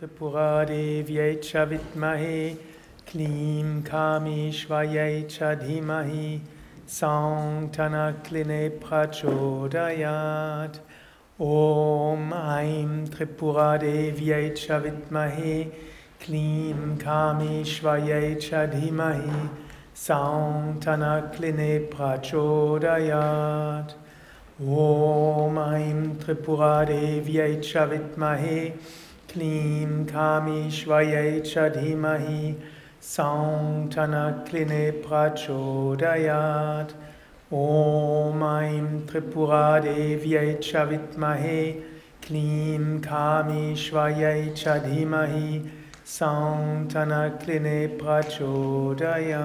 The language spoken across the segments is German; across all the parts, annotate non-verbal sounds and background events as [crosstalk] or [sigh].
Tripuradevyai cha vitmahe Klim Kamishvayai cha dhimahi Saung Tanakline prachodayat Om Aim Tripuradevyai cha vitmahe Klim Kamishvayai cha dhimahi Saung Tanakline prachodayat Om Aim Tripuradevyai cha vitmahe क्लीं कामेश्वर्यै च धीमहि सौङ्ठनक्लिने प्रचोदयात्। ॐ ऐं त्रिपुरादेव्यै च विद्महे क्लीं कामेश्वर्यै च धीमहि सौङ्ठनक्लिने प्रचोदयात्।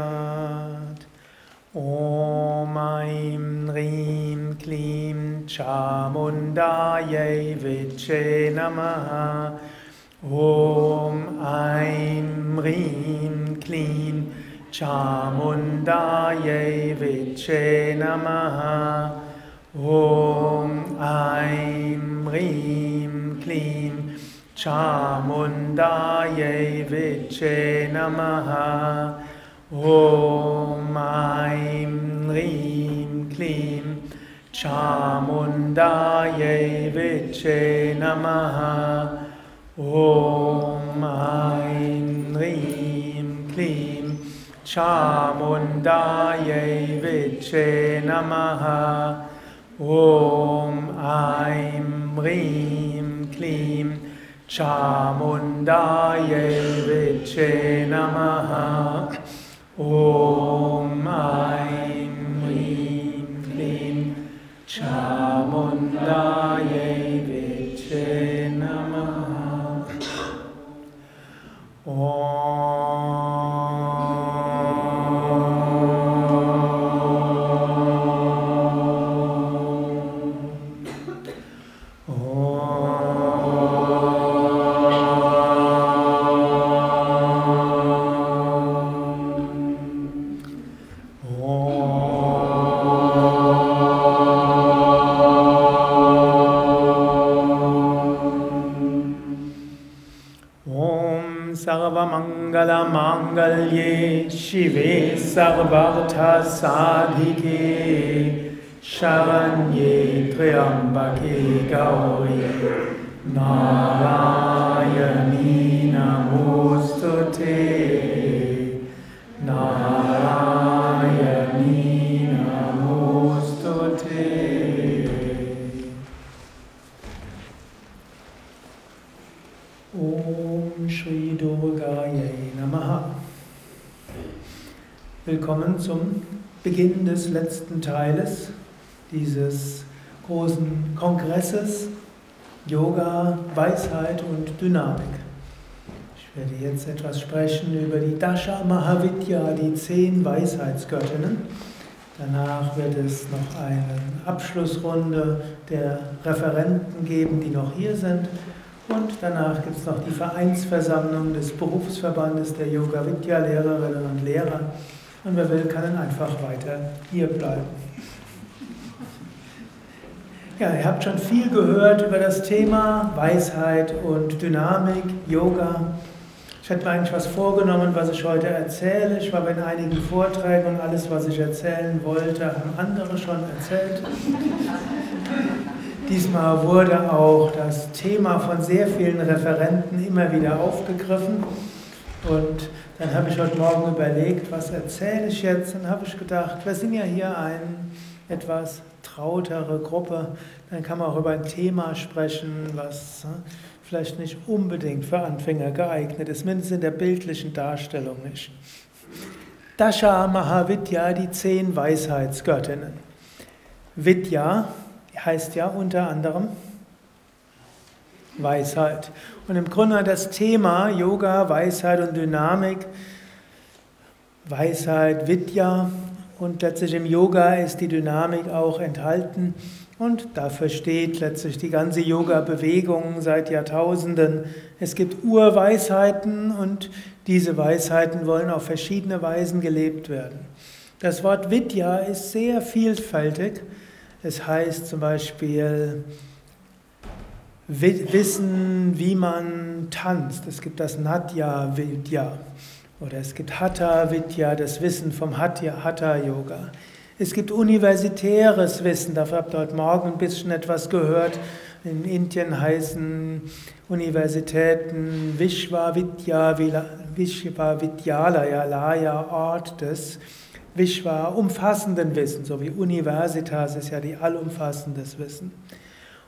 ॐ ऐं ह्रीं क्लीं चामुण्डायै विचे नमः ॐ ऐं ह्रीं क्लीं चामुण्डायै विचे नमः ॐ ऐं ह्रीं क्लीं चामुण्डायै विचे नमः ॐ ऐं ह्रीं क्लीं चामुण्डायै विचे नमः ॐ ऐं ह्रीं क्लीं चामुण्डायै विचे नमः ॐ ऐं ह्रीं क्लीं चामुण्डायै विचे नमः ॐ ऐं ह्रीं क्लीं चामुण्डायै सर्वार्थसाधिके शरण्ये त्र्यम्बके गौरी। नारायणी नमोऽस्तु ते Willkommen zum Beginn des letzten Teiles dieses großen Kongresses Yoga, Weisheit und Dynamik. Ich werde jetzt etwas sprechen über die Dasha Mahavidya, die zehn Weisheitsgöttinnen. Danach wird es noch eine Abschlussrunde der Referenten geben, die noch hier sind. Und danach gibt es noch die Vereinsversammlung des Berufsverbandes der Yoga Vidya Lehrerinnen und Lehrer. Und wer will, kann einfach weiter hier bleiben. Ja, ihr habt schon viel gehört über das Thema Weisheit und Dynamik, Yoga. Ich hätte mir eigentlich was vorgenommen, was ich heute erzähle. Ich war bei einigen Vorträgen und alles, was ich erzählen wollte, haben andere schon erzählt. Diesmal wurde auch das Thema von sehr vielen Referenten immer wieder aufgegriffen. Und dann habe ich heute Morgen überlegt, was erzähle ich jetzt? Dann habe ich gedacht, wir sind ja hier eine etwas trautere Gruppe. Dann kann man auch über ein Thema sprechen, was vielleicht nicht unbedingt für Anfänger geeignet ist, mindestens in der bildlichen Darstellung nicht. Dasha Mahavidya, die zehn Weisheitsgöttinnen. Vidya heißt ja unter anderem Weisheit. Und im Grunde das Thema Yoga, Weisheit und Dynamik, Weisheit, Vidya und letztlich im Yoga ist die Dynamik auch enthalten. Und dafür steht letztlich die ganze Yoga-Bewegung seit Jahrtausenden. Es gibt Urweisheiten und diese Weisheiten wollen auf verschiedene Weisen gelebt werden. Das Wort Vidya ist sehr vielfältig. Es heißt zum Beispiel Wissen, wie man tanzt. Es gibt das Natya Vidya oder es gibt Hatha Vidya, das Wissen vom Hatha Yoga. Es gibt universitäres Wissen, dafür habt ihr heute Morgen ein bisschen etwas gehört. In Indien heißen Universitäten Vishwavidya, Vishwavidyalaya, Laya, Ort des Vishwa, umfassenden Wissen, so wie Universitas ist ja die allumfassendes Wissen.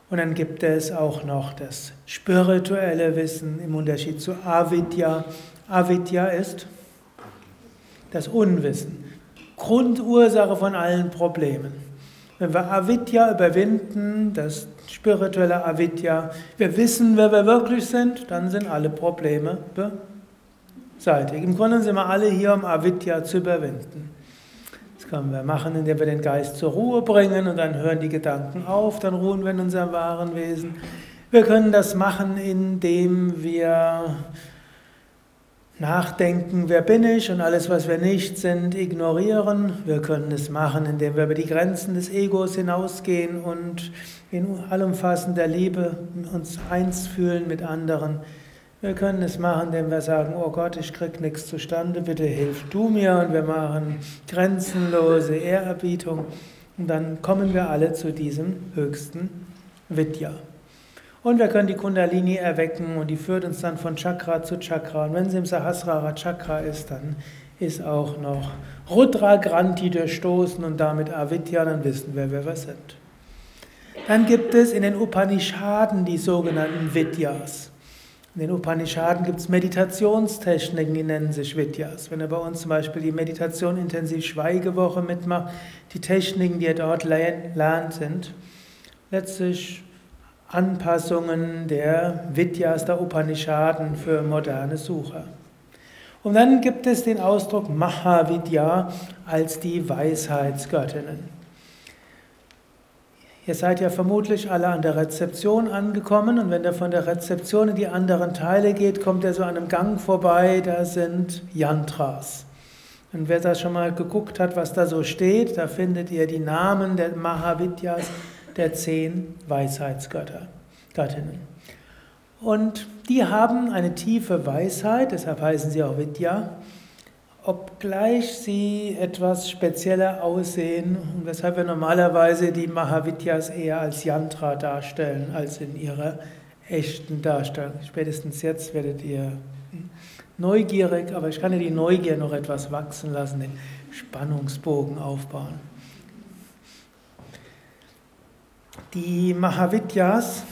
Und dann gibt es auch noch das spirituelle Wissen im Unterschied zu Avidya. Avidya ist das Unwissen, Grundursache von allen Problemen. Wenn wir Avidya überwinden, das spirituelle Avidya, wir wissen, wer wir wirklich sind, dann sind alle Probleme beseitigt. Im Grunde sind wir alle hier, um Avidya zu überwinden. Das können wir machen, indem wir den Geist zur Ruhe bringen und dann hören die Gedanken auf, dann ruhen wir in unserem wahren Wesen. Wir können das machen, indem wir Nachdenken, wer bin ich und alles, was wir nicht sind, ignorieren. Wir können es machen, indem wir über die Grenzen des Egos hinausgehen und in allumfassender Liebe uns eins fühlen mit anderen. Wir können es machen, indem wir sagen, oh Gott, ich krieg nichts zustande, bitte hilf du mir und wir machen grenzenlose Ehrerbietung und dann kommen wir alle zu diesem höchsten Vidya. Und wir können die Kundalini erwecken und die führt uns dann von Chakra zu Chakra. Und wenn sie im Sahasrara Chakra ist, dann ist auch noch Rudra Granti durchstoßen und damit Avidya, dann wissen wir, wer wir sind. Dann gibt es in den Upanishaden die sogenannten Vidyas. In den Upanishaden gibt es Meditationstechniken, die nennen sich Vidyas. Wenn ihr bei uns zum Beispiel die Meditation intensiv Schweigewoche mitmacht, die Techniken, die ihr dort lernt, sind letztlich Anpassungen der Vidyas, der Upanishaden für moderne Sucher. Und dann gibt es den Ausdruck Mahavidya als die Weisheitsgöttinnen. Ihr seid ja vermutlich alle an der Rezeption angekommen und wenn ihr von der Rezeption in die anderen Teile geht, kommt ihr so an einem Gang vorbei, da sind Yantras. Und wer da schon mal geguckt hat, was da so steht, da findet ihr die Namen der Mahavidyas der zehn Weisheitsgötter, Göttinnen. Und die haben eine tiefe Weisheit, deshalb heißen sie auch Vidya, obgleich sie etwas spezieller aussehen weshalb wir normalerweise die Mahavidyas eher als Yantra darstellen, als in ihrer echten Darstellung. Spätestens jetzt werdet ihr neugierig, aber ich kann ja die Neugier noch etwas wachsen lassen, den Spannungsbogen aufbauen. Die Mahavidyas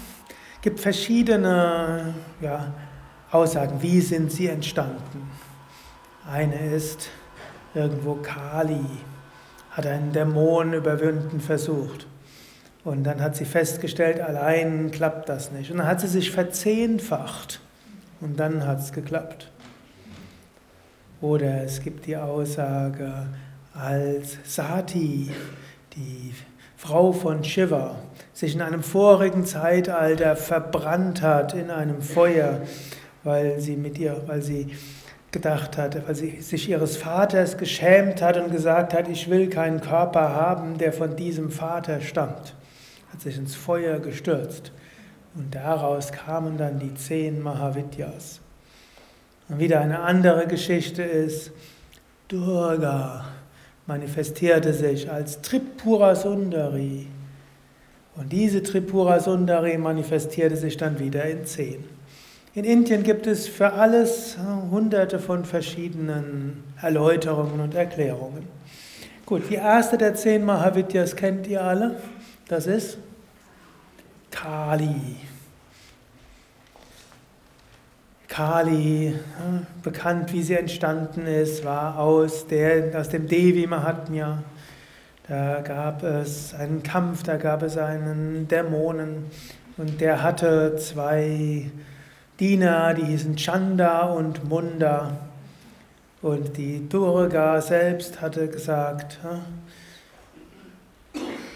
gibt verschiedene ja, Aussagen. Wie sind sie entstanden? Eine ist irgendwo Kali, hat einen Dämon überwinden versucht. Und dann hat sie festgestellt, allein klappt das nicht. Und dann hat sie sich verzehnfacht. Und dann hat es geklappt. Oder es gibt die Aussage, als Sati, die Frau von Shiva, sich in einem vorigen Zeitalter verbrannt hat in einem Feuer, weil sie mit ihr, weil sie gedacht hat, weil sie sich ihres Vaters geschämt hat und gesagt hat, ich will keinen Körper haben, der von diesem Vater stammt. Hat sich ins Feuer gestürzt. Und daraus kamen dann die zehn Mahavidyas. Und wieder eine andere Geschichte ist, Durga manifestierte sich als Tripura Sundari. Und diese Tripura Sundari manifestierte sich dann wieder in zehn. In Indien gibt es für alles hunderte von verschiedenen Erläuterungen und Erklärungen. Gut, die erste der zehn Mahavidyas kennt ihr alle. Das ist Kali. Kali, bekannt wie sie entstanden ist, war aus, der, aus dem Devi Mahatmya. Da gab es einen Kampf, da gab es einen Dämonen und der hatte zwei Diener, die hießen Chanda und Munda. Und die Durga selbst hatte gesagt,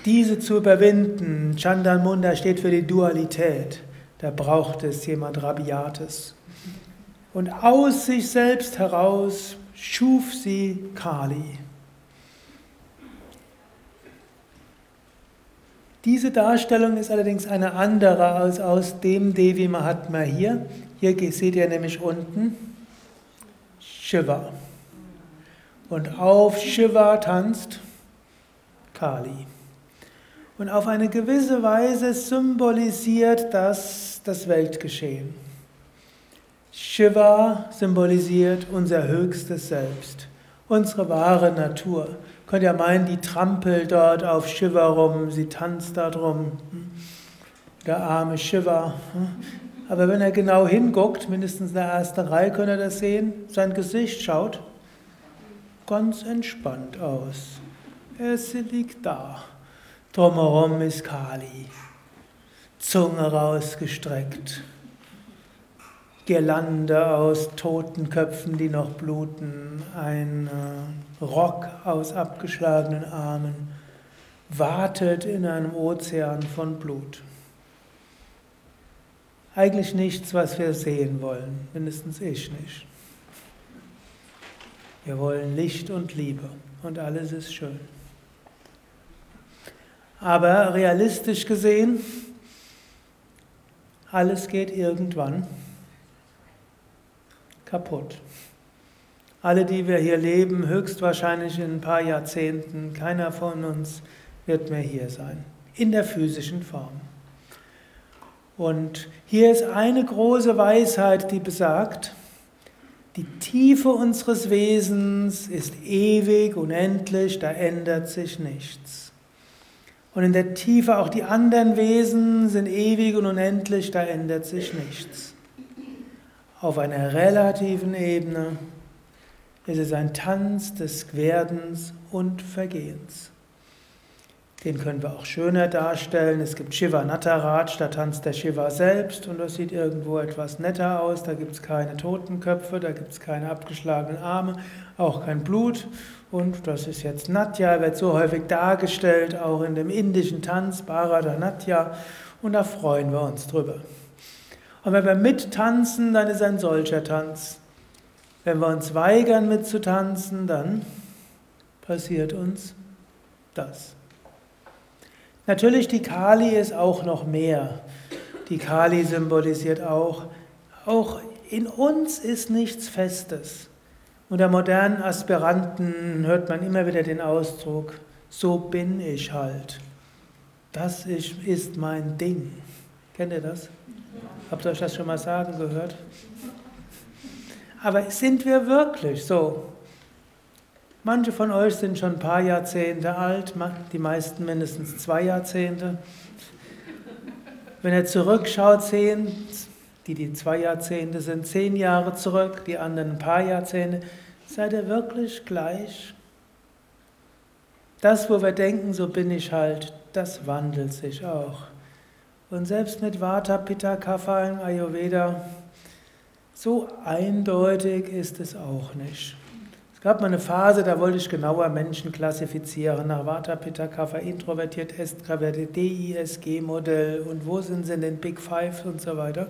diese zu überwinden, Chanda und Munda steht für die Dualität, da braucht es jemand Rabiates. Und aus sich selbst heraus schuf sie Kali. Diese Darstellung ist allerdings eine andere als aus dem Devi Mahatma hier. Hier seht ihr nämlich unten Shiva. Und auf Shiva tanzt Kali. Und auf eine gewisse Weise symbolisiert das das Weltgeschehen. Shiva symbolisiert unser höchstes Selbst, unsere wahre Natur. Könnt ihr meinen, die trampelt dort auf Shiva rum, sie tanzt da drum. Der arme Shiva. Aber wenn er genau hinguckt, mindestens in der ersten Reihe könnt ihr das sehen, sein Gesicht schaut ganz entspannt aus. Er liegt da. Drumherum ist Kali. Zunge rausgestreckt. Girlande aus toten Köpfen, die noch bluten, ein äh, Rock aus abgeschlagenen Armen, wartet in einem Ozean von Blut. Eigentlich nichts, was wir sehen wollen, mindestens ich nicht. Wir wollen Licht und Liebe und alles ist schön. Aber realistisch gesehen, alles geht irgendwann kaputt. Alle, die wir hier leben, höchstwahrscheinlich in ein paar Jahrzehnten, keiner von uns wird mehr hier sein, in der physischen Form. Und hier ist eine große Weisheit, die besagt, die Tiefe unseres Wesens ist ewig, unendlich, da ändert sich nichts. Und in der Tiefe auch die anderen Wesen sind ewig und unendlich, da ändert sich nichts auf einer relativen Ebene ist es ein Tanz des Werdens und Vergehens. Den können wir auch schöner darstellen. Es gibt Shiva Nataraj, da tanzt der Shiva selbst und das sieht irgendwo etwas netter aus. Da gibt es keine Totenköpfe, da gibt es keine abgeschlagenen Arme, auch kein Blut. Und das ist jetzt Natya, wird so häufig dargestellt, auch in dem indischen Tanz, Bharata Natya. Und da freuen wir uns drüber. Und wenn wir mittanzen, dann ist ein solcher Tanz. Wenn wir uns weigern mitzutanzen, dann passiert uns das. Natürlich, die Kali ist auch noch mehr. Die Kali symbolisiert auch, auch in uns ist nichts Festes. Unter modernen Aspiranten hört man immer wieder den Ausdruck, so bin ich halt. Das ist mein Ding. Kennt ihr das? Habt ihr euch das schon mal sagen gehört? Aber sind wir wirklich so? Manche von euch sind schon ein paar Jahrzehnte alt, die meisten mindestens zwei Jahrzehnte. Wenn ihr zurückschaut, sehen, die die zwei Jahrzehnte sind, zehn Jahre zurück, die anderen ein paar Jahrzehnte, seid ihr wirklich gleich? Das, wo wir denken, so bin ich halt, das wandelt sich auch. Und selbst mit Vata, Pitta, Kapha im Ayurveda, so eindeutig ist es auch nicht. Es gab mal eine Phase, da wollte ich genauer Menschen klassifizieren nach Vata, Pitta, Kapha, introvertiert, extravertiert, DISG-Modell und wo sind sie in den Big Five und so weiter.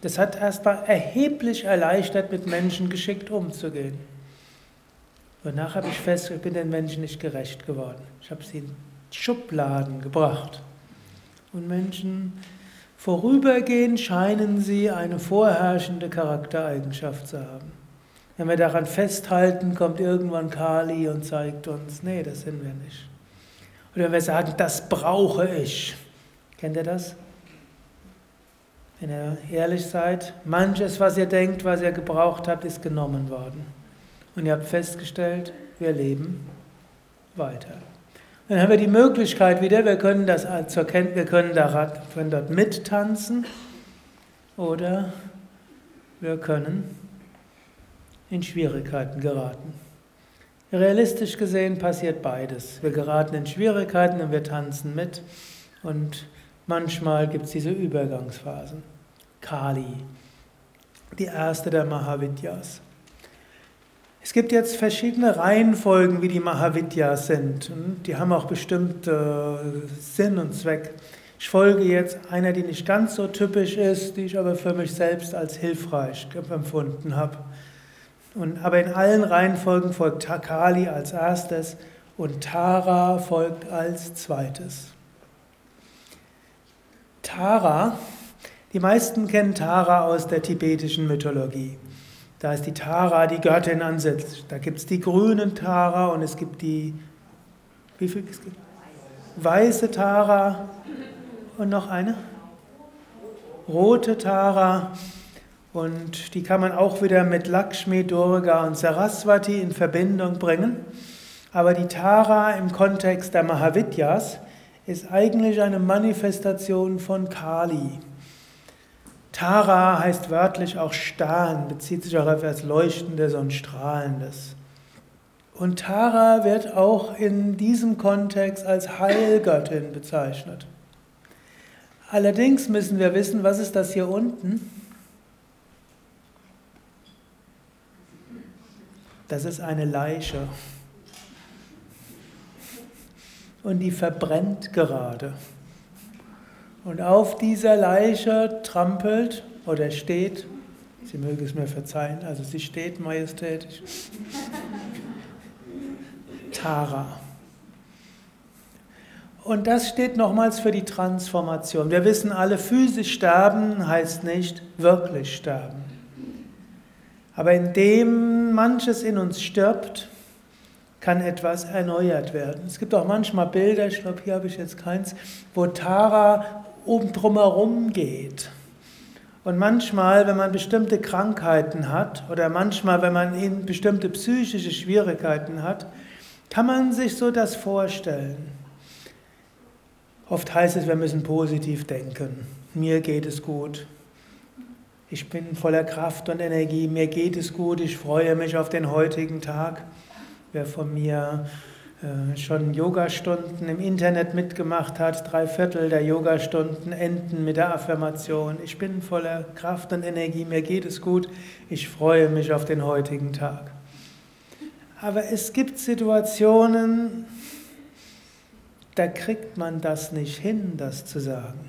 Das hat erstmal erheblich erleichtert, mit Menschen geschickt umzugehen. Nachher habe ich festgestellt, ich bin den Menschen nicht gerecht geworden. Ich habe sie in Schubladen gebracht und Menschen vorübergehend scheinen sie eine vorherrschende Charaktereigenschaft zu haben. Wenn wir daran festhalten, kommt irgendwann Kali und zeigt uns, nee, das sind wir nicht. Oder wenn wir sagen, das brauche ich. Kennt ihr das? Wenn ihr ehrlich seid, manches, was ihr denkt, was ihr gebraucht habt, ist genommen worden. Und ihr habt festgestellt, wir leben weiter. Dann haben wir die Möglichkeit wieder, wir können, das zur Kenntnis, wir können, dort mittanzen oder wir können in Schwierigkeiten geraten. Realistisch gesehen passiert beides. Wir geraten in Schwierigkeiten und wir tanzen mit und manchmal gibt es diese Übergangsphasen. Kali, die erste der Mahavidyas. Es gibt jetzt verschiedene Reihenfolgen, wie die Mahavidyas sind. Die haben auch bestimmt Sinn und Zweck. Ich folge jetzt einer, die nicht ganz so typisch ist, die ich aber für mich selbst als hilfreich empfunden habe. Und, aber in allen Reihenfolgen folgt Takali als erstes und Tara folgt als zweites. Tara. Die meisten kennen Tara aus der tibetischen Mythologie. Da ist die Tara, die Göttin an sich. Da gibt es die grünen Tara und es gibt die, wie viel es gibt? Weiße Tara und noch eine? Rote Tara. Und die kann man auch wieder mit Lakshmi, Durga und Saraswati in Verbindung bringen. Aber die Tara im Kontext der Mahavidyas ist eigentlich eine Manifestation von Kali. Tara heißt wörtlich auch Stern, bezieht sich auch auf das Leuchtendes und Strahlendes. Und Tara wird auch in diesem Kontext als Heilgöttin bezeichnet. Allerdings müssen wir wissen, was ist das hier unten? Das ist eine Leiche. Und die verbrennt gerade. Und auf dieser Leiche trampelt oder steht, Sie mögen es mir verzeihen, also sie steht majestätisch, [laughs] Tara. Und das steht nochmals für die Transformation. Wir wissen alle, physisch sterben heißt nicht wirklich sterben. Aber indem manches in uns stirbt, kann etwas erneuert werden. Es gibt auch manchmal Bilder, ich glaube, hier habe ich jetzt keins, wo Tara oben drumherum geht. Und manchmal, wenn man bestimmte Krankheiten hat oder manchmal, wenn man bestimmte psychische Schwierigkeiten hat, kann man sich so das vorstellen. Oft heißt es, wir müssen positiv denken. Mir geht es gut. Ich bin voller Kraft und Energie. Mir geht es gut. Ich freue mich auf den heutigen Tag. Wer von mir schon Yogastunden im Internet mitgemacht hat, drei Viertel der Yogastunden enden mit der Affirmation, ich bin voller Kraft und Energie, mir geht es gut, ich freue mich auf den heutigen Tag. Aber es gibt Situationen, da kriegt man das nicht hin, das zu sagen.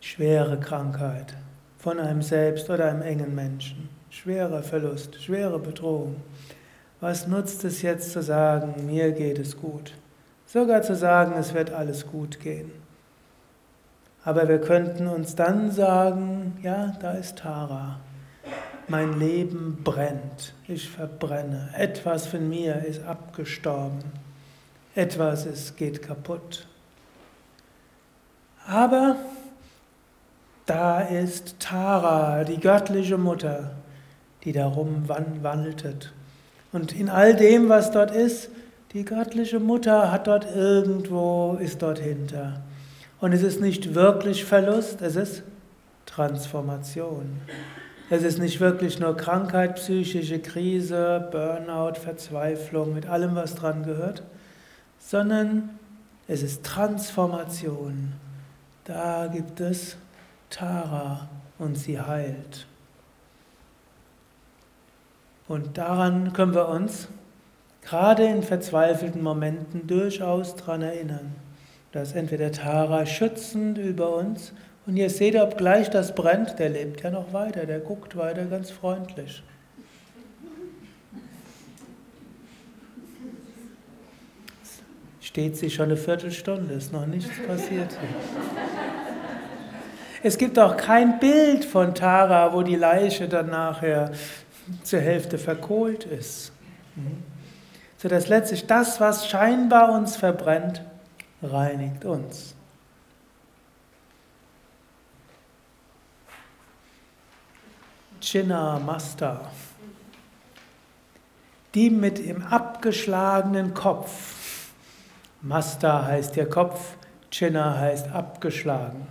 Schwere Krankheit von einem selbst oder einem engen Menschen, schwerer Verlust, schwere Bedrohung. Was nutzt es jetzt zu sagen, mir geht es gut? Sogar zu sagen, es wird alles gut gehen. Aber wir könnten uns dann sagen, ja, da ist Tara. Mein Leben brennt, ich verbrenne. Etwas von mir ist abgestorben. Etwas ist, geht kaputt. Aber da ist Tara, die göttliche Mutter, die darum waltet. Und in all dem, was dort ist, die göttliche Mutter hat dort irgendwo, ist dort hinter. Und es ist nicht wirklich Verlust, es ist Transformation. Es ist nicht wirklich nur Krankheit, psychische Krise, Burnout, Verzweiflung, mit allem, was dran gehört, sondern es ist Transformation. Da gibt es Tara und sie heilt. Und daran können wir uns gerade in verzweifelten Momenten durchaus daran erinnern, dass entweder Tara schützend über uns und ihr seht, obgleich das brennt, der lebt ja noch weiter, der guckt weiter ganz freundlich. Steht sie schon eine Viertelstunde, ist noch nichts passiert. Es gibt auch kein Bild von Tara, wo die Leiche dann nachher zur Hälfte verkohlt ist. So dass letztlich das, was scheinbar uns verbrennt, reinigt uns. Chinna Master, die mit dem abgeschlagenen Kopf, Master heißt der Kopf, Chinna heißt abgeschlagen,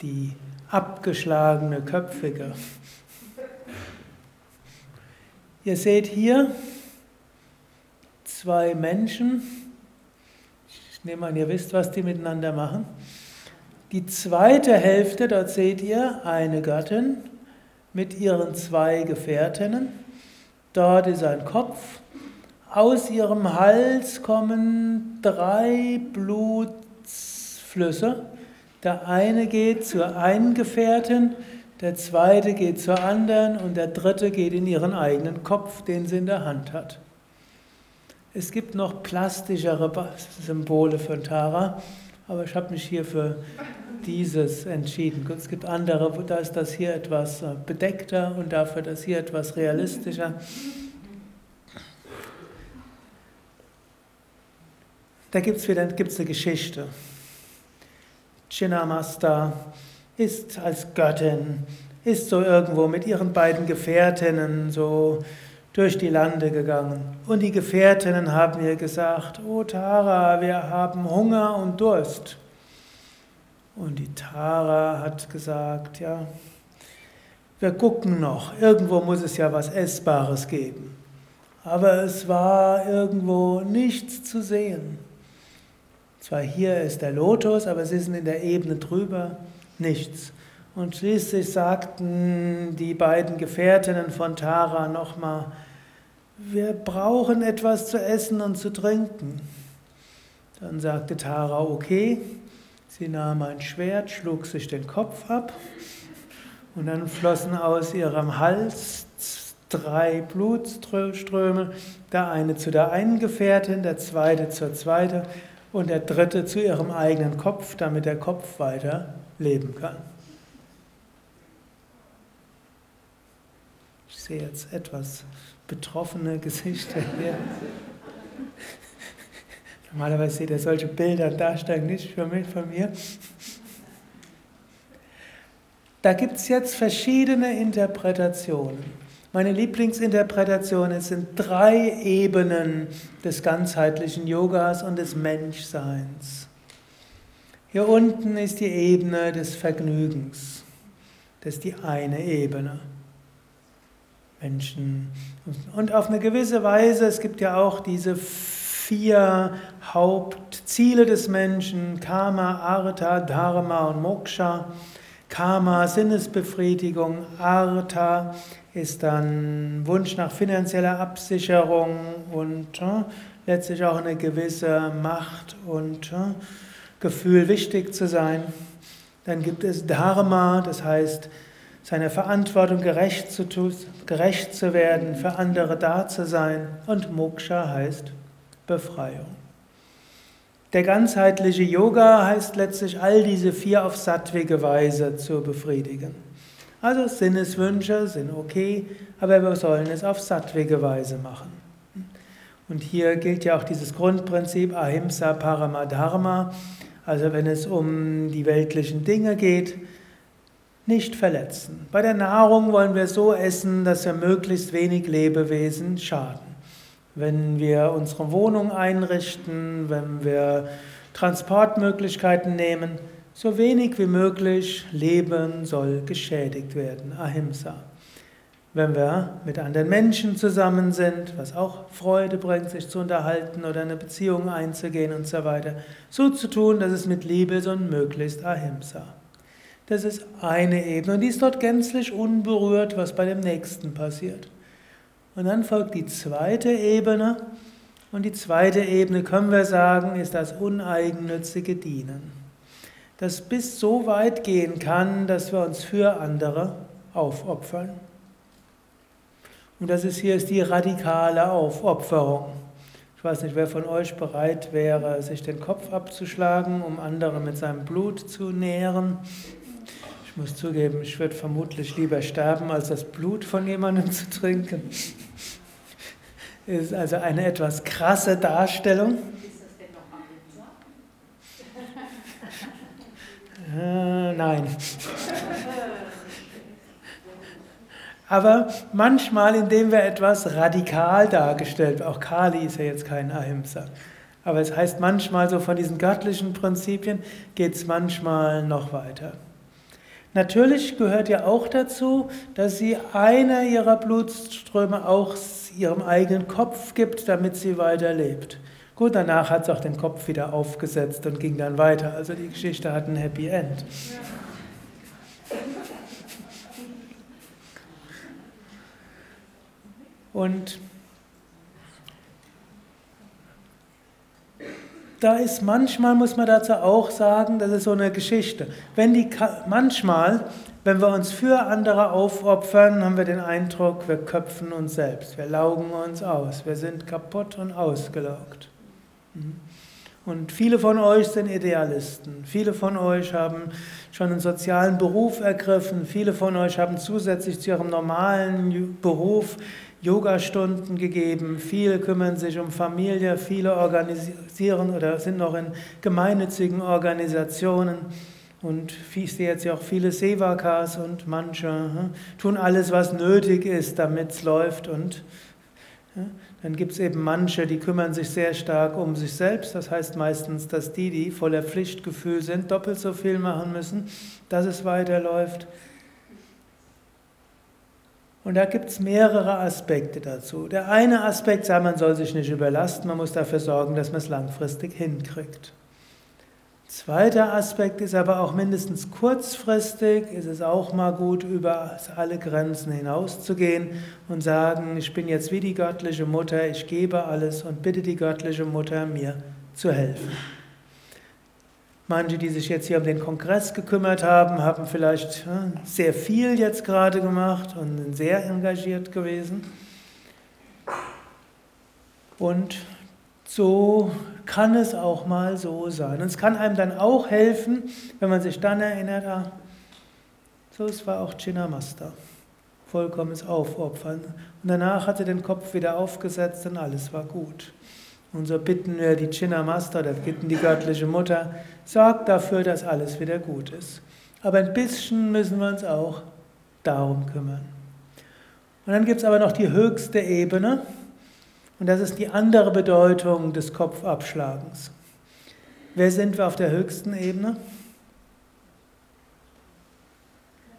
die abgeschlagene Köpfige. Ihr seht hier zwei Menschen. Ich nehme an, ihr wisst, was die miteinander machen. Die zweite Hälfte, dort seht ihr eine Gattin mit ihren zwei Gefährtinnen. Dort ist ein Kopf. Aus ihrem Hals kommen drei Blutflüsse. Der eine geht zur einen Gefährtin, der zweite geht zur anderen und der dritte geht in ihren eigenen Kopf, den sie in der Hand hat. Es gibt noch plastischere Symbole für Tara. Aber ich habe mich hier für dieses entschieden. Es gibt andere, da ist das hier etwas äh, bedeckter und dafür das hier etwas realistischer. Da gibt es wieder eine Geschichte. Chinnamasta ist als Göttin, ist so irgendwo mit ihren beiden Gefährtinnen so durch die Lande gegangen. Und die Gefährtinnen haben ihr gesagt, oh Tara, wir haben Hunger und Durst. Und die Tara hat gesagt, ja, wir gucken noch, irgendwo muss es ja was Essbares geben. Aber es war irgendwo nichts zu sehen. Zwar hier ist der Lotus, aber sie sind in der Ebene drüber nichts. Und schließlich sagten die beiden Gefährtinnen von Tara nochmal, wir brauchen etwas zu essen und zu trinken. Dann sagte Tara, okay. Sie nahm ein Schwert, schlug sich den Kopf ab und dann flossen aus ihrem Hals drei Blutströme, der eine zu der einen Gefährtin, der zweite zur zweiten und der dritte zu ihrem eigenen Kopf, damit der Kopf weiter leben kann. Ich sehe jetzt etwas betroffene Gesichter hier. Normalerweise seht ihr solche Bilder darstellen nicht für mich, von mir. Da gibt es jetzt verschiedene Interpretationen. Meine Lieblingsinterpretation sind drei Ebenen des ganzheitlichen Yogas und des Menschseins. Hier unten ist die Ebene des Vergnügens. Das ist die eine Ebene. Menschen. Und auf eine gewisse Weise, es gibt ja auch diese vier Hauptziele des Menschen, Karma, Artha, Dharma und Moksha. Karma, Sinnesbefriedigung, Artha ist dann Wunsch nach finanzieller Absicherung und äh, letztlich auch eine gewisse Macht und äh, Gefühl, wichtig zu sein. Dann gibt es Dharma, das heißt, seiner Verantwortung gerecht zu, gerecht zu werden, für andere da zu sein. Und Moksha heißt Befreiung. Der ganzheitliche Yoga heißt letztlich, all diese vier auf sattwige Weise zu befriedigen. Also Sinneswünsche sind okay, aber wir sollen es auf sattwige Weise machen. Und hier gilt ja auch dieses Grundprinzip Ahimsa Paramadharma. Also wenn es um die weltlichen Dinge geht, nicht verletzen. Bei der Nahrung wollen wir so essen, dass wir möglichst wenig Lebewesen schaden. Wenn wir unsere Wohnung einrichten, wenn wir Transportmöglichkeiten nehmen, so wenig wie möglich Leben soll geschädigt werden. Ahimsa. Wenn wir mit anderen Menschen zusammen sind, was auch Freude bringt, sich zu unterhalten oder eine Beziehung einzugehen und so weiter, so zu tun, dass es mit Liebe ist und möglichst Ahimsa. Das ist eine Ebene und die ist dort gänzlich unberührt, was bei dem nächsten passiert. Und dann folgt die zweite Ebene und die zweite Ebene, können wir sagen, ist das uneigennützige Dienen. Das bis so weit gehen kann, dass wir uns für andere aufopfern. Und das ist hier ist die radikale Aufopferung. Ich weiß nicht, wer von euch bereit wäre, sich den Kopf abzuschlagen, um andere mit seinem Blut zu nähren. Ich muss zugeben, ich würde vermutlich lieber sterben, als das Blut von jemandem zu trinken. Ist also eine etwas krasse Darstellung. Äh, nein. Aber manchmal, indem wir etwas radikal dargestellt, auch Kali ist ja jetzt kein Ahimsa, aber es heißt manchmal so von diesen göttlichen Prinzipien geht es manchmal noch weiter. Natürlich gehört ja auch dazu, dass sie einer ihrer Blutströme auch ihrem eigenen Kopf gibt, damit sie weiterlebt. Gut, danach hat sie auch den Kopf wieder aufgesetzt und ging dann weiter. Also die Geschichte hat ein Happy End. Und da ist manchmal, muss man dazu auch sagen, das ist so eine Geschichte. Wenn die, manchmal, wenn wir uns für andere aufopfern, haben wir den Eindruck, wir köpfen uns selbst, wir laugen uns aus, wir sind kaputt und ausgelaugt. Mhm. Und viele von euch sind Idealisten. Viele von euch haben schon einen sozialen Beruf ergriffen. Viele von euch haben zusätzlich zu ihrem normalen Beruf Yogastunden gegeben. Viele kümmern sich um Familie. Viele organisieren oder sind noch in gemeinnützigen Organisationen. Und ich sehe jetzt ja auch viele Sevakas und manche hm, tun alles, was nötig ist, damit es läuft. Und dann gibt es eben manche, die kümmern sich sehr stark um sich selbst. Das heißt meistens, dass die, die voller Pflichtgefühl sind, doppelt so viel machen müssen, dass es weiterläuft. Und da gibt es mehrere Aspekte dazu. Der eine Aspekt sagt, man soll sich nicht überlasten, man muss dafür sorgen, dass man es langfristig hinkriegt. Zweiter Aspekt ist aber auch mindestens kurzfristig, ist es auch mal gut, über alle Grenzen hinauszugehen und sagen, ich bin jetzt wie die göttliche Mutter, ich gebe alles und bitte die göttliche Mutter mir zu helfen. Manche, die sich jetzt hier um den Kongress gekümmert haben, haben vielleicht sehr viel jetzt gerade gemacht und sind sehr engagiert gewesen. Und so kann es auch mal so sein. Und es kann einem dann auch helfen, wenn man sich dann erinnert, ah, so es war auch Chinnamasta. Vollkommenes Aufopfern. Und danach hat er den Kopf wieder aufgesetzt und alles war gut. Und so bitten wir die Chinnamasta, oder bitten die göttliche Mutter, sorgt dafür, dass alles wieder gut ist. Aber ein bisschen müssen wir uns auch darum kümmern. Und dann gibt es aber noch die höchste Ebene, und das ist die andere Bedeutung des Kopfabschlagens. Wer sind wir auf der höchsten Ebene?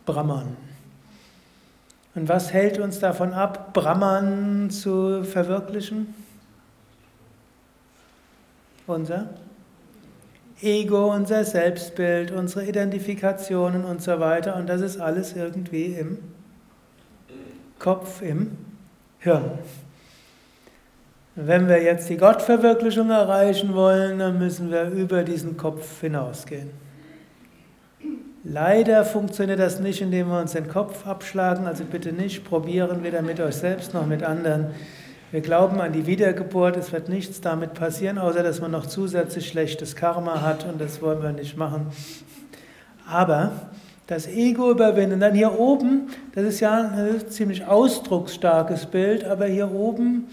Brahman. Und was hält uns davon ab, Brahman zu verwirklichen? Unser Ego, unser Selbstbild, unsere Identifikationen und so weiter. Und das ist alles irgendwie im Kopf, im Hirn. Wenn wir jetzt die Gottverwirklichung erreichen wollen, dann müssen wir über diesen Kopf hinausgehen. Leider funktioniert das nicht, indem wir uns den Kopf abschlagen, also bitte nicht, probieren weder mit euch selbst noch mit anderen. Wir glauben an die Wiedergeburt, es wird nichts damit passieren, außer dass man noch zusätzlich schlechtes Karma hat und das wollen wir nicht machen. Aber das Ego überwinden, dann hier oben, das ist ja ein ziemlich ausdrucksstarkes Bild, aber hier oben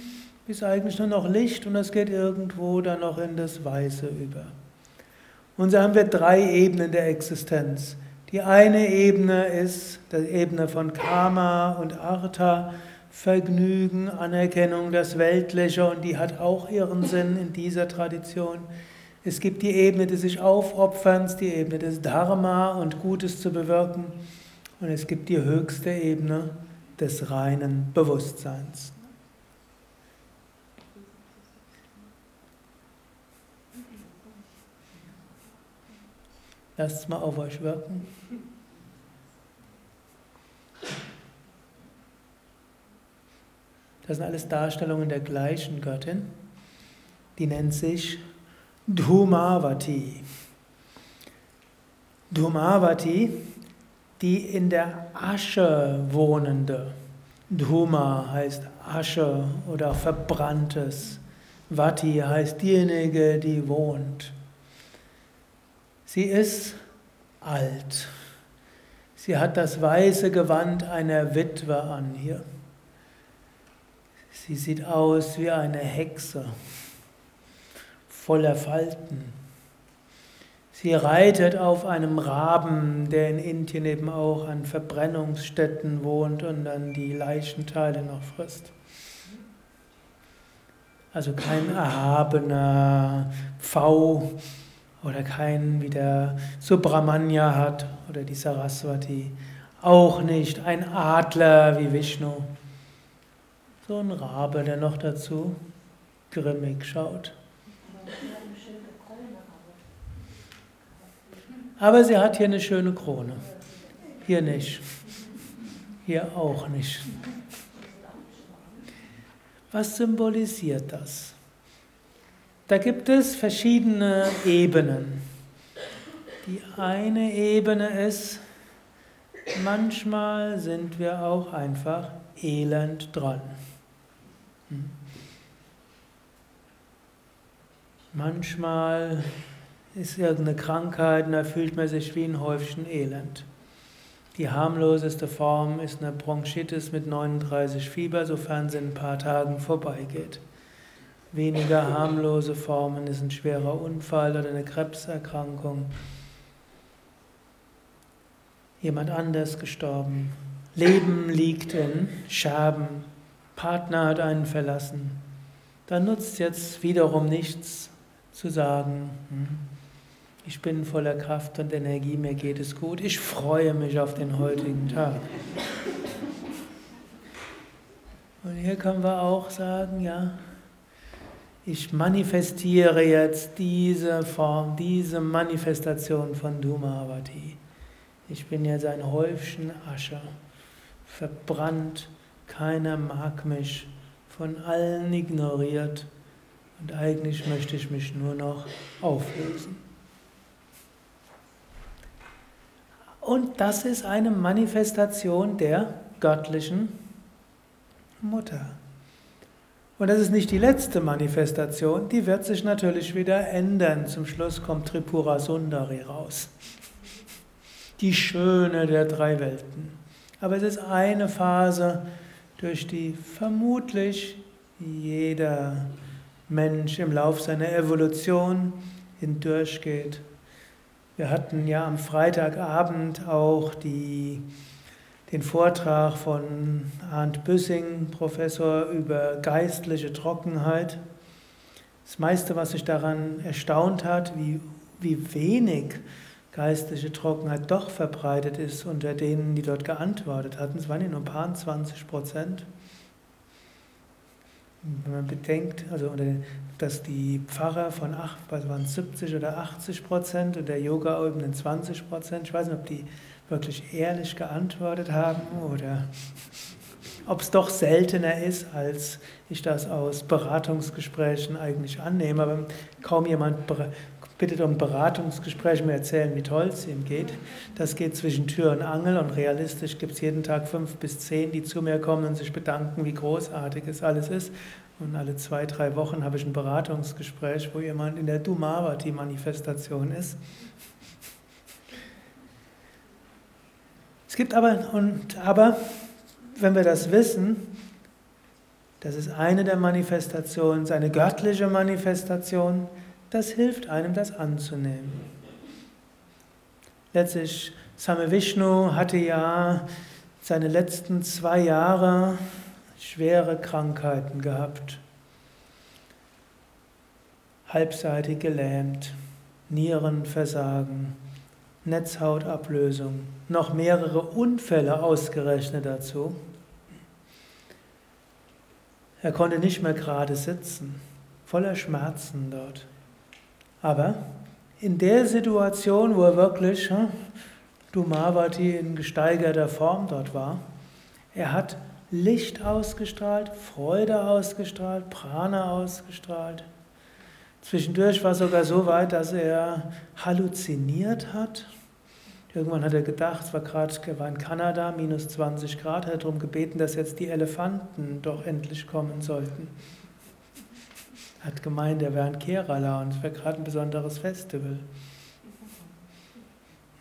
ist eigentlich nur noch Licht und es geht irgendwo dann noch in das Weiße über. Und so haben wir drei Ebenen der Existenz. Die eine Ebene ist die Ebene von Karma und Artha, Vergnügen, Anerkennung, das Weltliche und die hat auch ihren Sinn in dieser Tradition. Es gibt die Ebene des sich Aufopferns, die Ebene des Dharma und Gutes zu bewirken und es gibt die höchste Ebene des reinen Bewusstseins. Lasst es mal auf euch wirken. Das sind alles Darstellungen der gleichen Göttin. Die nennt sich Dhumavati. Dhumavati, die in der Asche wohnende. Dhuma heißt Asche oder verbranntes. Vati heißt diejenige, die wohnt. Sie ist alt. Sie hat das weiße Gewand einer Witwe an hier. Sie sieht aus wie eine Hexe, voller Falten. Sie reitet auf einem Raben, der in Indien eben auch an Verbrennungsstätten wohnt und dann die Leichenteile noch frisst. Also kein erhabener Pfau, oder keinen wie der Subramanya hat oder die Saraswati. Auch nicht ein Adler wie Vishnu. So ein Rabe, der noch dazu grimmig schaut. Aber sie hat hier eine schöne Krone. Hier nicht. Hier auch nicht. Was symbolisiert das? Da gibt es verschiedene Ebenen. Die eine Ebene ist, manchmal sind wir auch einfach elend dran. Hm. Manchmal ist irgendeine Krankheit und da fühlt man sich wie ein Häufchen Elend. Die harmloseste Form ist eine Bronchitis mit 39 Fieber, sofern sie in ein paar Tagen vorbeigeht. Weniger harmlose Formen ist ein schwerer Unfall oder eine Krebserkrankung. Jemand anders gestorben. Leben liegt in Scherben. Partner hat einen verlassen. Da nutzt jetzt wiederum nichts zu sagen. Hm, ich bin voller Kraft und Energie, mir geht es gut. Ich freue mich auf den heutigen Tag. Und hier können wir auch sagen, ja, ich manifestiere jetzt diese Form, diese Manifestation von Dhumavati. Ich bin jetzt ein Häufchen Asche, verbrannt, keiner mag mich, von allen ignoriert und eigentlich möchte ich mich nur noch auflösen. Und das ist eine Manifestation der göttlichen Mutter. Und das ist nicht die letzte Manifestation, die wird sich natürlich wieder ändern. Zum Schluss kommt Tripura Sundari raus. Die Schöne der drei Welten. Aber es ist eine Phase, durch die vermutlich jeder Mensch im Lauf seiner Evolution hindurchgeht. Wir hatten ja am Freitagabend auch die, den Vortrag von Arndt Büssing, Professor über geistliche Trockenheit. Das meiste, was sich daran erstaunt hat, wie, wie wenig geistliche Trockenheit doch verbreitet ist unter denen, die dort geantwortet hatten. Es waren ja nur ein paar 20 Prozent. Wenn man bedenkt, also dass die Pfarrer von 8, was waren 70 oder 80 Prozent und der Yoga eben 20 Prozent, ich weiß nicht, ob die wirklich ehrlich geantwortet haben oder [laughs] ob es doch seltener ist, als ich das aus Beratungsgesprächen eigentlich annehme. Aber kaum jemand bittet um Beratungsgespräche, mir erzählen, wie toll es ihm geht. Das geht zwischen Tür und Angel und realistisch gibt es jeden Tag fünf bis zehn, die zu mir kommen und sich bedanken, wie großartig es alles ist. Und alle zwei, drei Wochen habe ich ein Beratungsgespräch, wo jemand in der Dumavati-Manifestation ist. Es gibt aber, und, aber, wenn wir das wissen, das ist eine der Manifestationen, eine göttliche Manifestation, das hilft einem, das anzunehmen. Letztlich, Same Vishnu hatte ja seine letzten zwei Jahre schwere Krankheiten gehabt. Halbseitig gelähmt, Nierenversagen, Netzhautablösung, noch mehrere Unfälle ausgerechnet dazu. Er konnte nicht mehr gerade sitzen, voller Schmerzen dort. Aber in der Situation, wo er wirklich hm, Dumavati in gesteigerter Form dort war, er hat Licht ausgestrahlt, Freude ausgestrahlt, Prana ausgestrahlt. Zwischendurch war es sogar so weit, dass er halluziniert hat. Irgendwann hat er gedacht, es war gerade, er war in Kanada, minus 20 Grad, hat darum gebeten, dass jetzt die Elefanten doch endlich kommen sollten hat gemeint, er wäre in Kerala und es wäre gerade ein besonderes Festival.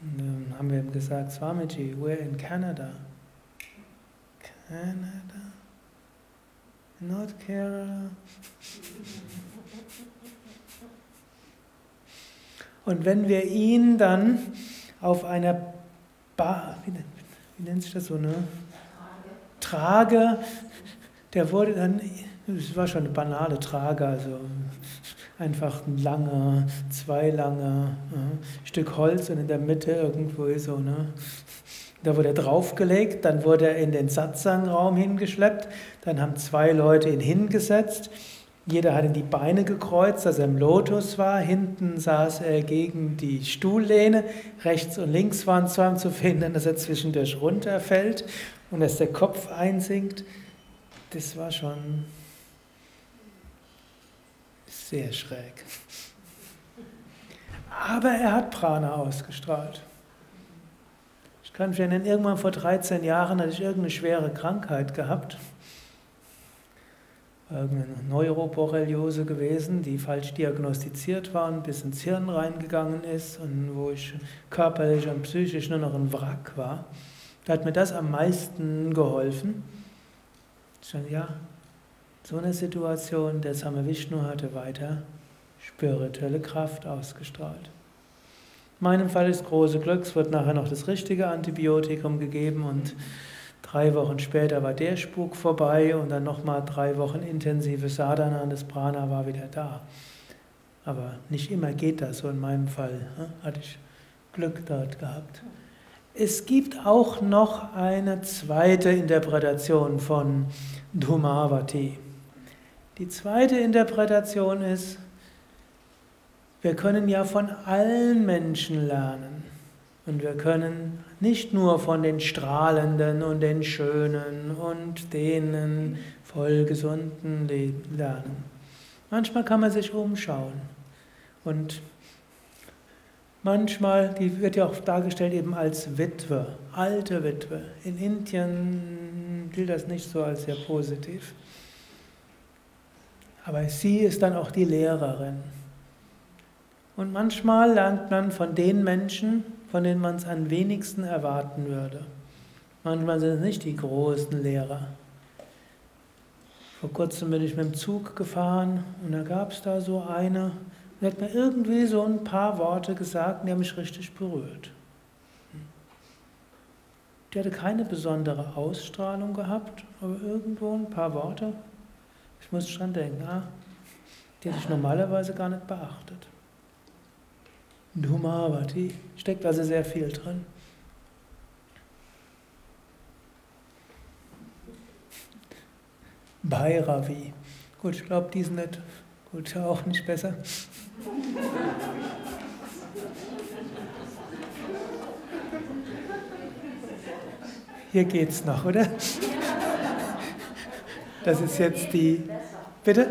Und dann haben wir ihm gesagt, Swamiji, we're in Canada. Canada? Not Kerala? Und wenn wir ihn dann auf einer Bar, wie, wie nennt sich das so, ne? Trage. Trage, der wurde dann es war schon eine banale Trage, also einfach ein langer, zwei lange äh, Stück Holz und in der Mitte irgendwo so, ne? Da wurde er draufgelegt, dann wurde er in den Satsang-Raum hingeschleppt, dann haben zwei Leute ihn hingesetzt. Jeder hat in die Beine gekreuzt, dass er im Lotus war. Hinten saß er gegen die Stuhllehne. Rechts und links waren zwei zu finden, dass er zwischendurch runterfällt und dass der Kopf einsinkt. Das war schon sehr schräg. Aber er hat Prana ausgestrahlt. Ich kann mich erinnern, irgendwann vor 13 Jahren hatte ich irgendeine schwere Krankheit gehabt. irgendeine Neuroborreliose gewesen, die falsch diagnostiziert war und bis ins Hirn reingegangen ist und wo ich körperlich und psychisch nur noch ein Wrack war. Da hat mir das am meisten geholfen. Schon, ja, so eine Situation, der Same Vishnu hatte weiter spirituelle Kraft ausgestrahlt. In meinem Fall ist große Glück, es wird nachher noch das richtige Antibiotikum gegeben und drei Wochen später war der Spuk vorbei und dann nochmal drei Wochen intensive Sadhana und das Prana war wieder da. Aber nicht immer geht das so in meinem Fall. Ne? Hatte ich Glück dort gehabt. Es gibt auch noch eine zweite Interpretation von Dhumavati. Die zweite Interpretation ist, wir können ja von allen Menschen lernen. Und wir können nicht nur von den Strahlenden und den Schönen und denen voll gesunden lernen. Manchmal kann man sich umschauen. Und manchmal, die wird ja auch dargestellt eben als Witwe, alte Witwe. In Indien gilt das nicht so als sehr positiv. Aber sie ist dann auch die Lehrerin. Und manchmal lernt man von den Menschen, von denen man es am wenigsten erwarten würde. Manchmal sind es nicht die großen Lehrer. Vor kurzem bin ich mit dem Zug gefahren und da gab es da so eine, die hat mir irgendwie so ein paar Worte gesagt, die haben mich richtig berührt. Die hatte keine besondere Ausstrahlung gehabt, aber irgendwo ein paar Worte. Ich muss schon denken, ah, die hätte ich normalerweise gar nicht beachtet. Dhumavati, steckt also sehr viel drin. Bhairavi. Gut, ich glaube, die sind nicht, gut, auch nicht besser. Hier geht's noch, oder? Das ist jetzt die. Bitte?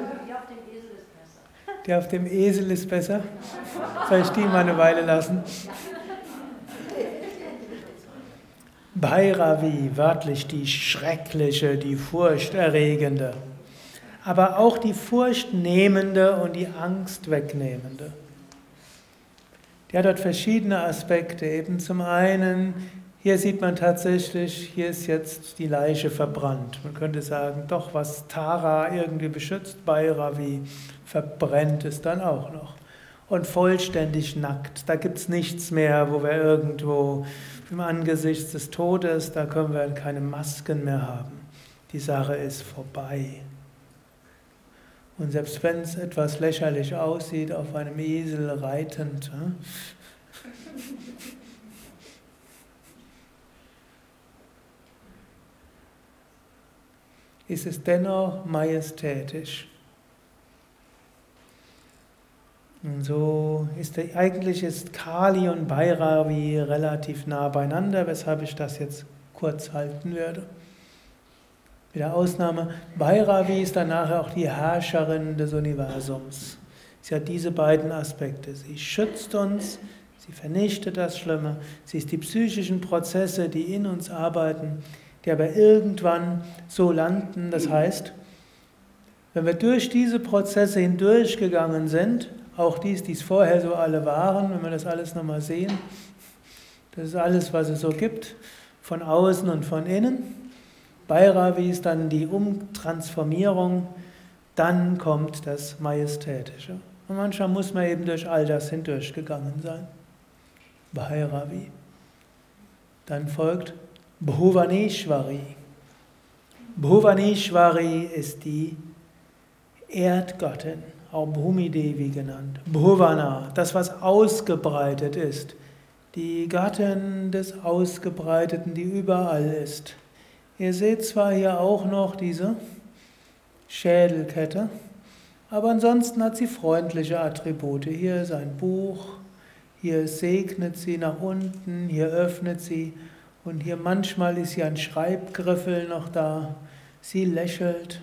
Die auf dem Esel ist besser. Soll ich die mal eine Weile lassen? Bhairavi, wörtlich die schreckliche, die furchterregende, aber auch die furchtnehmende und die Angst wegnehmende. Die hat dort verschiedene Aspekte. Eben zum einen, hier sieht man tatsächlich, hier ist jetzt die Leiche verbrannt. Man könnte sagen, doch, was Tara irgendwie beschützt, Bhairavi verbrennt es dann auch noch und vollständig nackt. Da gibt es nichts mehr, wo wir irgendwo im Angesicht des Todes, da können wir keine Masken mehr haben. Die Sache ist vorbei. Und selbst wenn es etwas lächerlich aussieht, auf einem Esel reitend, ist es dennoch majestätisch. Und so ist der, eigentlich ist Kali und Bhairavi relativ nah beieinander, weshalb ich das jetzt kurz halten werde. Mit der Ausnahme, Bhairavi ist dann nachher auch die Herrscherin des Universums. Sie hat diese beiden Aspekte. Sie schützt uns, sie vernichtet das Schlimme, sie ist die psychischen Prozesse, die in uns arbeiten, die aber irgendwann so landen. Das heißt, wenn wir durch diese Prozesse hindurchgegangen sind, auch dies, die es vorher so alle waren, wenn wir das alles nochmal sehen. Das ist alles, was es so gibt, von außen und von innen. Bhairavi ist dann die Umtransformierung, dann kommt das Majestätische. Und manchmal muss man eben durch all das hindurchgegangen sein. Bhairavi. Dann folgt Bhuvaneshwari. Bhuvaneshwari ist die Erdgöttin auch Bhumi Devi genannt. Bhuvana, das was ausgebreitet ist. Die Gattin des Ausgebreiteten, die überall ist. Ihr seht zwar hier auch noch diese Schädelkette, aber ansonsten hat sie freundliche Attribute. Hier ist ein Buch, hier segnet sie nach unten, hier öffnet sie und hier manchmal ist hier ein Schreibgriffel noch da. Sie lächelt.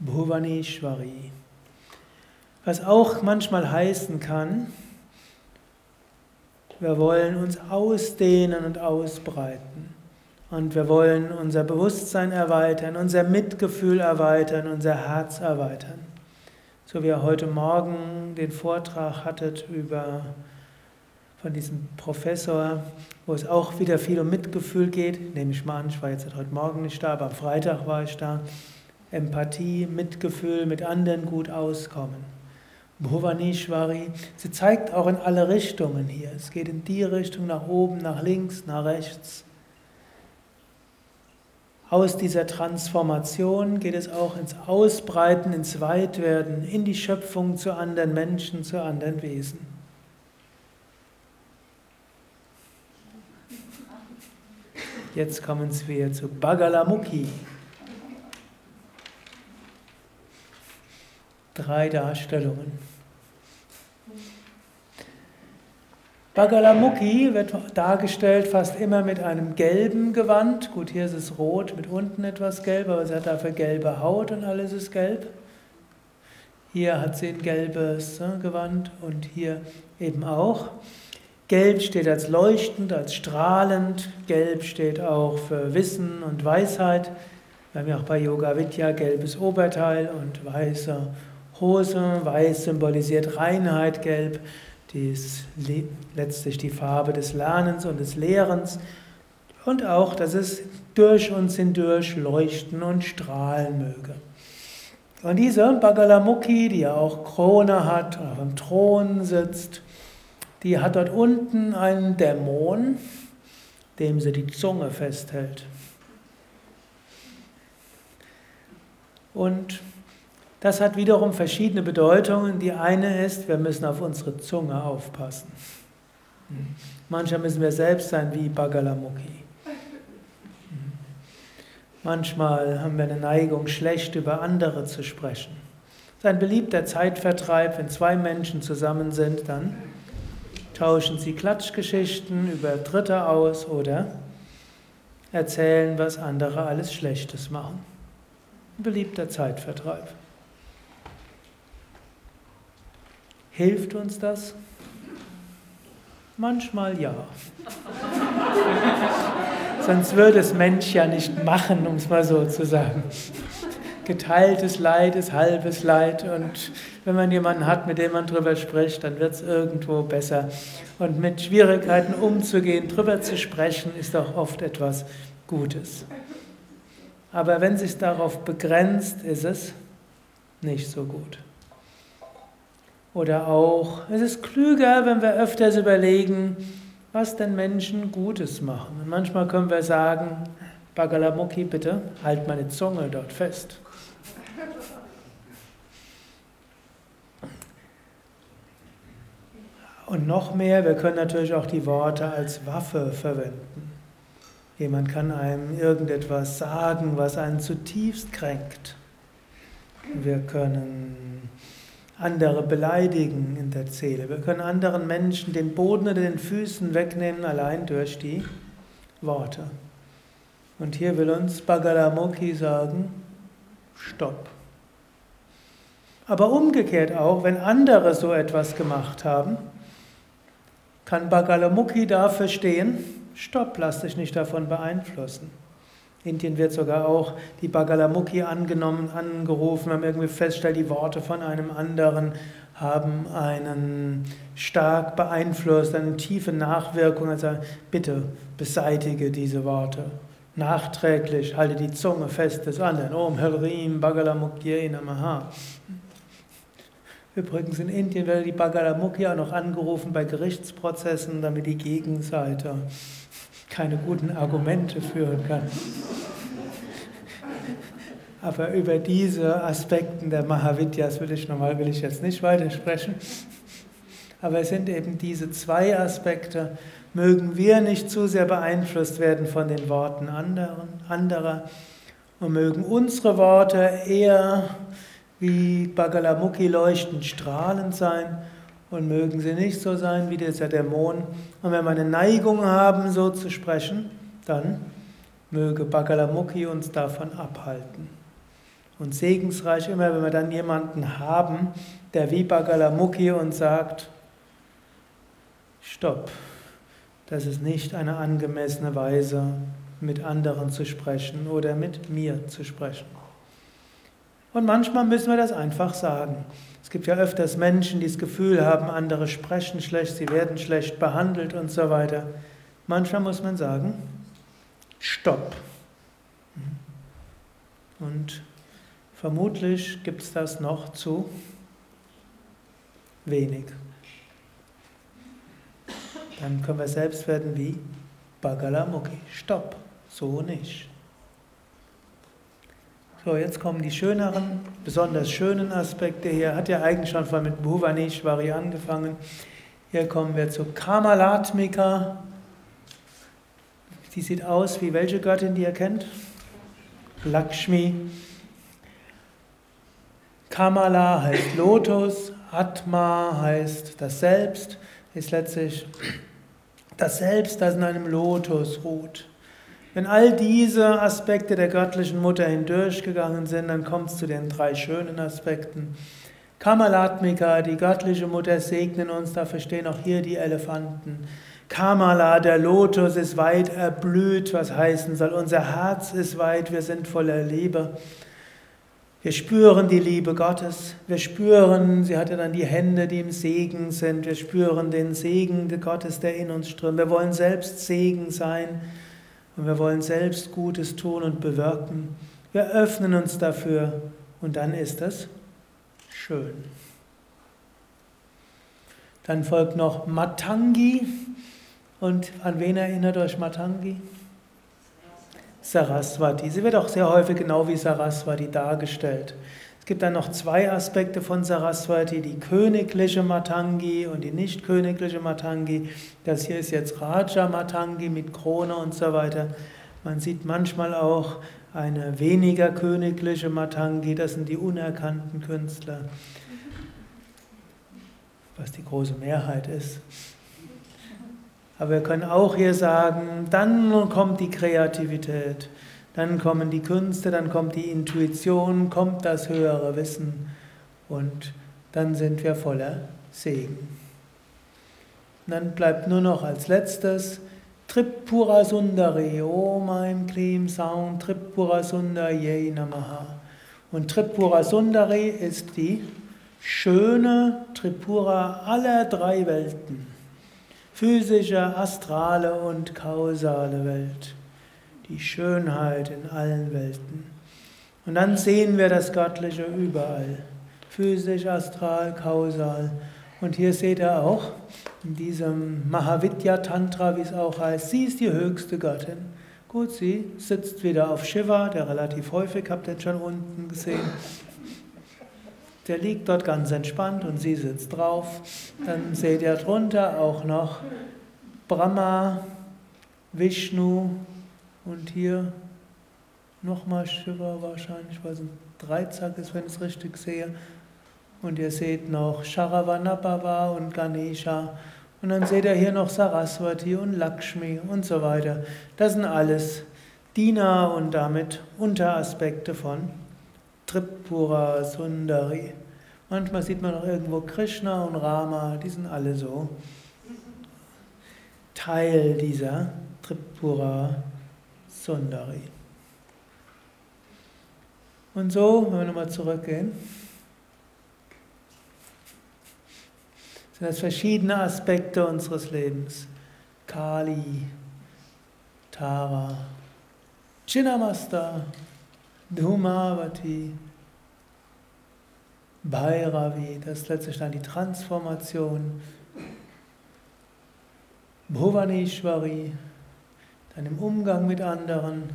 Bhuvaneshwari. Was auch manchmal heißen kann, wir wollen uns ausdehnen und ausbreiten. Und wir wollen unser Bewusstsein erweitern, unser Mitgefühl erweitern, unser Herz erweitern. So wie ihr heute Morgen den Vortrag hattet über von diesem Professor, wo es auch wieder viel um Mitgefühl geht, nehme ich mal an, ich war jetzt heute Morgen nicht da, aber am Freitag war ich da. Empathie, Mitgefühl, mit anderen gut auskommen. Bhuvaneshwari, sie zeigt auch in alle Richtungen hier. Es geht in die Richtung, nach oben, nach links, nach rechts. Aus dieser Transformation geht es auch ins Ausbreiten, ins Weitwerden, in die Schöpfung zu anderen Menschen, zu anderen Wesen. Jetzt kommen wir zu Bagalamukhi. Drei Darstellungen. Bagalamukhi wird dargestellt fast immer mit einem gelben Gewand. Gut, hier ist es rot mit unten etwas gelb, aber sie hat dafür gelbe Haut und alles ist gelb. Hier hat sie ein gelbes ne, Gewand und hier eben auch. Gelb steht als leuchtend, als strahlend. Gelb steht auch für Wissen und Weisheit. Wir haben ja auch bei Yoga Vidya gelbes Oberteil und weiße Hose. Weiß symbolisiert Reinheit, gelb die ist letztlich die Farbe des Lernens und des Lehrens und auch, dass es durch uns hindurch leuchten und strahlen möge. Und diese Bagalamukhi, die ja auch Krone hat und auf dem Thron sitzt, die hat dort unten einen Dämon, dem sie die Zunge festhält. Und das hat wiederum verschiedene Bedeutungen. Die eine ist, wir müssen auf unsere Zunge aufpassen. Manchmal müssen wir selbst sein wie Bagalamukhi. Manchmal haben wir eine Neigung, schlecht über andere zu sprechen. Das ist ein beliebter Zeitvertreib, wenn zwei Menschen zusammen sind, dann tauschen sie Klatschgeschichten über Dritte aus oder erzählen, was andere alles Schlechtes machen. Ein beliebter Zeitvertreib. Hilft uns das? Manchmal ja. [laughs] Sonst würde es Mensch ja nicht machen, um es mal so zu sagen. Geteiltes Leid ist halbes Leid und wenn man jemanden hat, mit dem man drüber spricht, dann wird es irgendwo besser. Und mit Schwierigkeiten umzugehen, drüber zu sprechen, ist auch oft etwas Gutes. Aber wenn sich darauf begrenzt, ist es nicht so gut. Oder auch, es ist klüger, wenn wir öfters überlegen, was denn Menschen Gutes machen. Und manchmal können wir sagen, Bagalamukhi, bitte, halt meine Zunge dort fest. Und noch mehr, wir können natürlich auch die Worte als Waffe verwenden. Jemand kann einem irgendetwas sagen, was einen zutiefst kränkt. Wir können andere beleidigen in der Seele. Wir können anderen Menschen den Boden unter den Füßen wegnehmen, allein durch die Worte. Und hier will uns Bagalamukhi sagen, stopp. Aber umgekehrt auch, wenn andere so etwas gemacht haben, kann Bagalamukhi dafür stehen, stopp, lass dich nicht davon beeinflussen. Indien wird sogar auch die Bagalamukhi angenommen, angerufen, haben irgendwie festgestellt, die Worte von einem anderen haben einen stark beeinflusst, eine tiefe Nachwirkung. Also bitte beseitige diese Worte. Nachträglich halte die Zunge fest des anderen. Om Harim Bagalamukhi Namaha. Übrigens in Indien werden die Bagalamukhi auch noch angerufen bei Gerichtsprozessen, damit die Gegenseite keine guten Argumente führen kann. Aber über diese Aspekte der Mahavidyas will ich normal will ich jetzt nicht weiter sprechen. Aber es sind eben diese zwei Aspekte. Mögen wir nicht zu sehr beeinflusst werden von den Worten anderer und mögen unsere Worte eher wie Bagalamukhi leuchtend strahlend sein und mögen sie nicht so sein wie dieser Dämon. Und wenn wir eine Neigung haben, so zu sprechen, dann möge Bagalamukhi uns davon abhalten. Und segensreich immer, wenn wir dann jemanden haben, der wie Bagalamukhi uns sagt, stopp, das ist nicht eine angemessene Weise, mit anderen zu sprechen oder mit mir zu sprechen. Und manchmal müssen wir das einfach sagen. Es gibt ja öfters Menschen, die das Gefühl haben, andere sprechen schlecht, sie werden schlecht behandelt und so weiter. Manchmal muss man sagen, stopp. Und vermutlich gibt es das noch zu wenig. Dann können wir selbst werden wie Bagalamukhi. Stopp, so nicht. So, jetzt kommen die schöneren, besonders schönen Aspekte hier. Hat ja eigentlich schon von mit Bhuvaneshwari angefangen. Hier kommen wir zu Kamalatmika. Die sieht aus wie welche Göttin, die ihr kennt? Lakshmi. Kamala heißt Lotus, Atma heißt das Selbst, ist letztlich das Selbst, das in einem Lotus ruht. Wenn all diese Aspekte der göttlichen Mutter hindurchgegangen sind, dann kommt es zu den drei schönen Aspekten. Kamalatmika, die göttliche Mutter, segnen uns, dafür stehen auch hier die Elefanten. Kamala, der Lotus, ist weit erblüht, was heißen soll, unser Herz ist weit, wir sind voller Liebe. Wir spüren die Liebe Gottes. Wir spüren, sie hatte dann die Hände, die im Segen sind. Wir spüren den Segen Gottes, der in uns strömt. Wir wollen selbst Segen sein und wir wollen selbst Gutes tun und bewirken. Wir öffnen uns dafür und dann ist es schön. Dann folgt noch Matangi. Und an wen erinnert euch Matangi? Saraswati. Sie wird auch sehr häufig genau wie Saraswati dargestellt. Es gibt dann noch zwei Aspekte von Saraswati, die königliche Matangi und die nicht königliche Matangi. Das hier ist jetzt Raja Matangi mit Krone und so weiter. Man sieht manchmal auch eine weniger königliche Matangi, das sind die unerkannten Künstler, was die große Mehrheit ist. Aber wir können auch hier sagen, dann kommt die Kreativität, dann kommen die Künste, dann kommt die Intuition, kommt das höhere Wissen und dann sind wir voller Segen. Und dann bleibt nur noch als letztes Tripura Sundari, Om Aim Klim Saum Tripura Sundari Namaha. Und Tripura Sundari ist die schöne Tripura aller drei Welten physische, astrale und kausale Welt. Die Schönheit in allen Welten. Und dann sehen wir das Göttliche überall. Physisch, astral, kausal. Und hier seht ihr auch, in diesem Mahavidya Tantra, wie es auch heißt, sie ist die höchste Göttin. Gut, sie sitzt wieder auf Shiva, der relativ häufig, habt ihr schon unten gesehen, der liegt dort ganz entspannt und sie sitzt drauf. Dann seht ihr drunter auch noch Brahma, Vishnu und hier nochmal Shiva wahrscheinlich, weil es ein Dreizack ist, wenn ich es richtig sehe. Und ihr seht noch Sharavanabhava und Ganesha. Und dann seht ihr hier noch Saraswati und Lakshmi und so weiter. Das sind alles Diener und damit Unteraspekte von Tripura Sundari. Manchmal sieht man auch irgendwo Krishna und Rama, die sind alle so Teil dieser Tripura Sundari. Und so, wenn wir nochmal zurückgehen, sind das verschiedene Aspekte unseres Lebens. Kali, Tara, Chinnamasta, Dhumavati, Bhairavi, das ist letztlich dann die Transformation, Bhuvaneshwari, dann im Umgang mit anderen,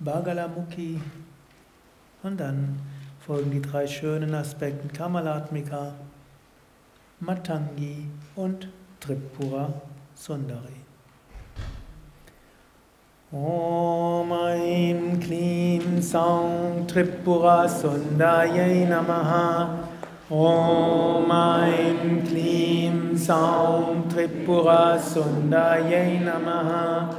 Bhagalamukhi und dann folgen die drei schönen Aspekte Kamalatmika, Matangi und Tripura Sundari. ॐ ऐं क्लीं सौं त्रिपुरासुन्दर्यै नमः Om Aim Klim Saum Tripura Sundaye Namaha.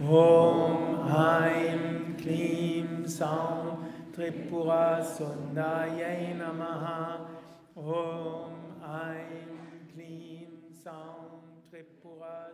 Om Aim Klim Saum Tripura Sundaye Namaha. Om Aim Klim Saum Tripura